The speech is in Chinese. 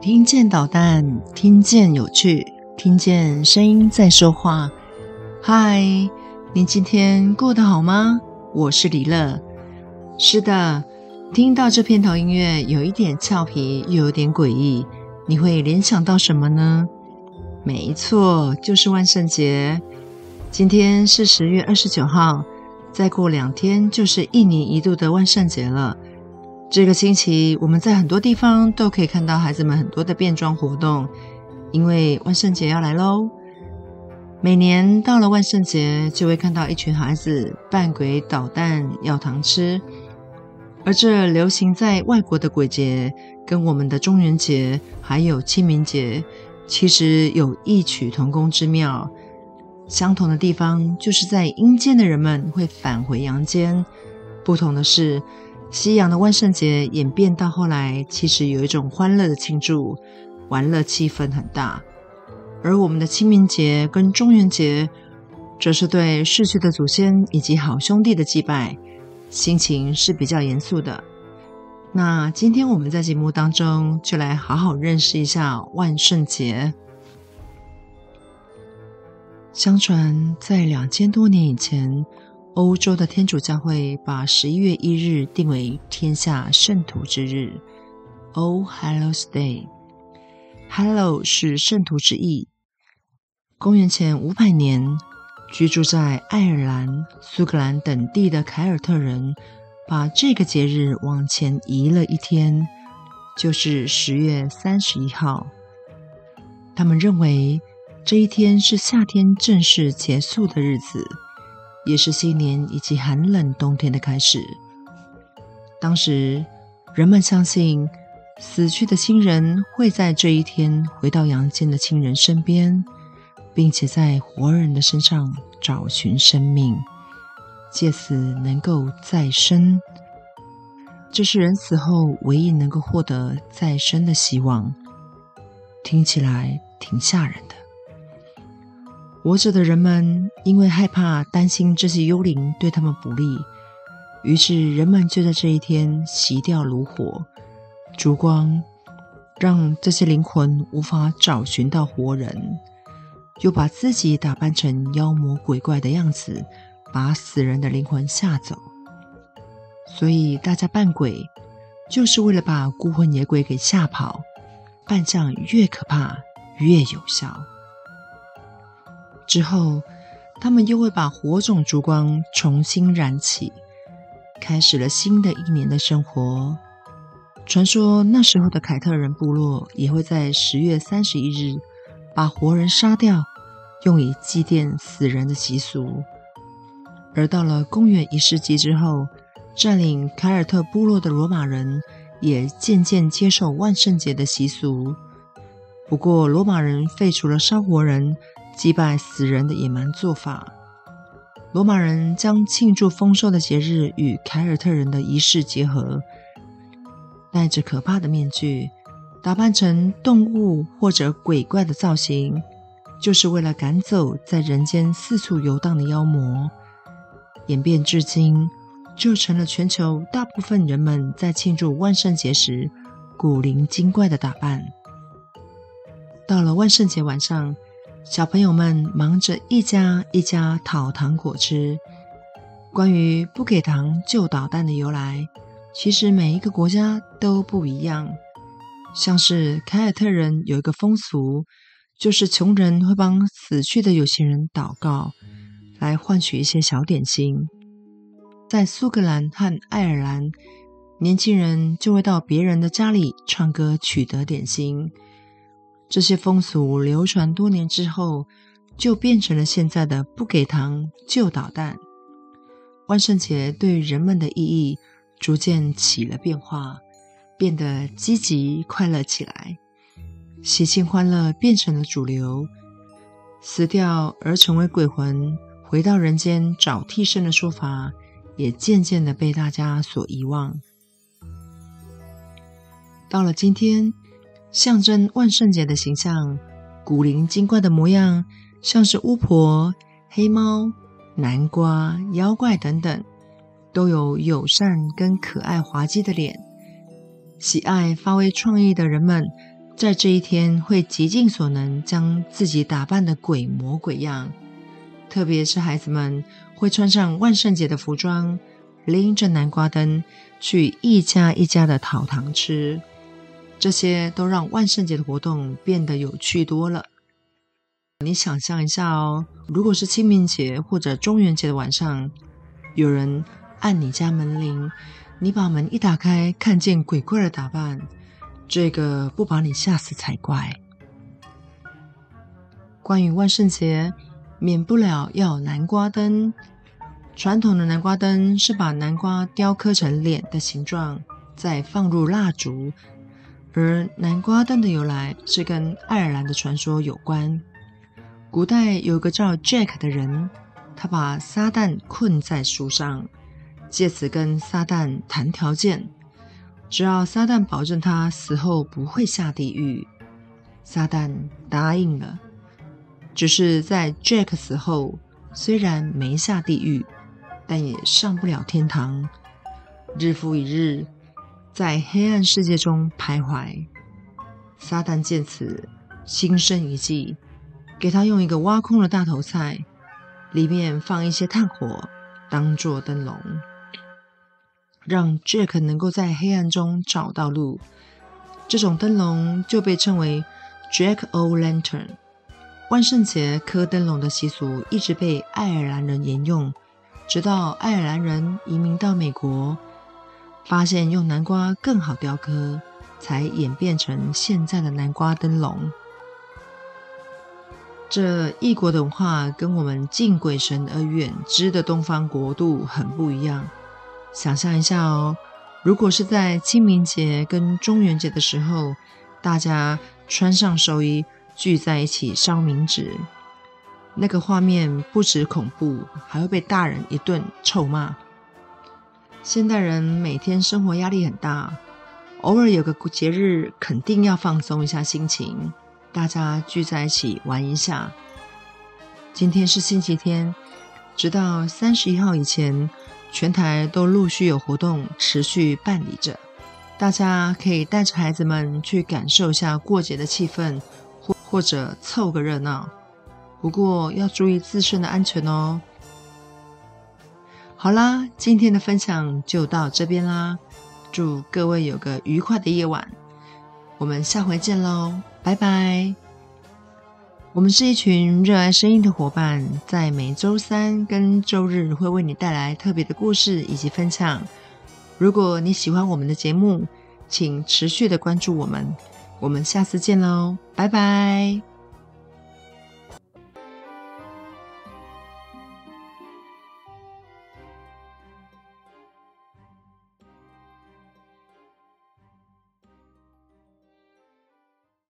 听见导弹，听见有趣，听见声音在说话。嗨，您今天过得好吗？我是李乐。是的，听到这片头音乐，有一点俏皮，又有点诡异，你会联想到什么呢？没错，就是万圣节。今天是十月二十九号，再过两天就是一年一度的万圣节了。这个星期，我们在很多地方都可以看到孩子们很多的变装活动，因为万圣节要来喽。每年到了万圣节，就会看到一群孩子扮鬼捣蛋要糖吃。而这流行在外国的鬼节，跟我们的中元节还有清明节，其实有异曲同工之妙。相同的地方，就是在阴间的人们会返回阳间，不同的是。西洋的万圣节演变到后来，其实有一种欢乐的庆祝，玩乐气氛很大；而我们的清明节跟中元节，则是对逝去的祖先以及好兄弟的祭拜，心情是比较严肃的。那今天我们在节目当中就来好好认识一下万圣节。相传在两千多年以前。欧洲的天主教会把十一月一日定为天下圣徒之日 （All Hallows Day）。Hallow 是圣徒之意。公元前五百年，居住在爱尔兰、苏格兰等地的凯尔特人，把这个节日往前移了一天，就是十月三十一号。他们认为这一天是夏天正式结束的日子。也是新年以及寒冷冬天的开始。当时，人们相信死去的亲人会在这一天回到阳间的亲人身边，并且在活人的身上找寻生命，借此能够再生。这是人死后唯一能够获得再生的希望。听起来挺吓人的。活着的人们因为害怕、担心这些幽灵对他们不利，于是人们就在这一天熄掉炉火、烛光，让这些灵魂无法找寻到活人，又把自己打扮成妖魔鬼怪的样子，把死人的灵魂吓走。所以大家扮鬼，就是为了把孤魂野鬼给吓跑，扮相越可怕越有效。之后，他们又会把火种烛光重新燃起，开始了新的一年的生活。传说那时候的凯特人部落也会在十月三十一日把活人杀掉，用以祭奠死人的习俗。而到了公元一世纪之后，占领凯尔特部落的罗马人也渐渐接受万圣节的习俗。不过，罗马人废除了烧活人。击败死人的野蛮做法，罗马人将庆祝丰收的节日与凯尔特人的仪式结合，戴着可怕的面具，打扮成动物或者鬼怪的造型，就是为了赶走在人间四处游荡的妖魔。演变至今，就成了全球大部分人们在庆祝万圣节时古灵精怪的打扮。到了万圣节晚上，小朋友们忙着一家一家讨糖果吃。关于不给糖就捣蛋的由来，其实每一个国家都不一样。像是凯尔特人有一个风俗，就是穷人会帮死去的有钱人祷告，来换取一些小点心。在苏格兰和爱尔兰，年轻人就会到别人的家里唱歌取得点心。这些风俗流传多年之后，就变成了现在的不给糖就捣蛋。万圣节对人们的意义逐渐起了变化，变得积极快乐起来，喜庆欢乐变成了主流。死掉而成为鬼魂，回到人间找替身的说法，也渐渐的被大家所遗忘。到了今天。象征万圣节的形象，古灵精怪的模样，像是巫婆、黑猫、南瓜、妖怪等等，都有友善跟可爱滑稽的脸。喜爱发挥创意的人们，在这一天会极尽所能将自己打扮得鬼模鬼样，特别是孩子们会穿上万圣节的服装，拎着南瓜灯去一家一家的讨糖吃，这些都让万圣节的活动变得有趣多了。你想象一下哦，如果是清明节或者中元节的晚上，有人按你家门铃，你把门一打开，看见鬼怪的打扮。这个不把你吓死才怪。关于万圣节，免不了要南瓜灯。传统的南瓜灯是把南瓜雕刻成脸的形状，再放入蜡烛。而南瓜灯的由来是跟爱尔兰的传说有关。古代有个叫 Jack 的人，他把撒旦困在树上，借此跟撒旦谈条件。只要撒旦保证他死后不会下地狱，撒旦答应了。只是在 Jack 死后，虽然没下地狱，但也上不了天堂，日复一日在黑暗世界中徘徊。撒旦见此心生一计，给他用一个挖空的大头菜，里面放一些炭火，当做灯笼。让 Jack 能够在黑暗中找到路，这种灯笼就被称为 Jack O' Lantern。万圣节刻灯笼的习俗一直被爱尔兰人沿用，直到爱尔兰人移民到美国，发现用南瓜更好雕刻，才演变成现在的南瓜灯笼。这异国的文化跟我们敬鬼神而远之的东方国度很不一样。想象一下哦，如果是在清明节跟中元节的时候，大家穿上寿衣聚在一起烧冥纸，那个画面不止恐怖，还会被大人一顿臭骂。现代人每天生活压力很大，偶尔有个节日，肯定要放松一下心情，大家聚在一起玩一下。今天是星期天，直到三十一号以前。全台都陆续有活动持续办理着，大家可以带着孩子们去感受一下过节的气氛，或或者凑个热闹。不过要注意自身的安全哦。好啦，今天的分享就到这边啦，祝各位有个愉快的夜晚，我们下回见喽，拜拜。我们是一群热爱声音的伙伴，在每周三跟周日会为你带来特别的故事以及分享。如果你喜欢我们的节目，请持续的关注我们。我们下次见喽，拜拜。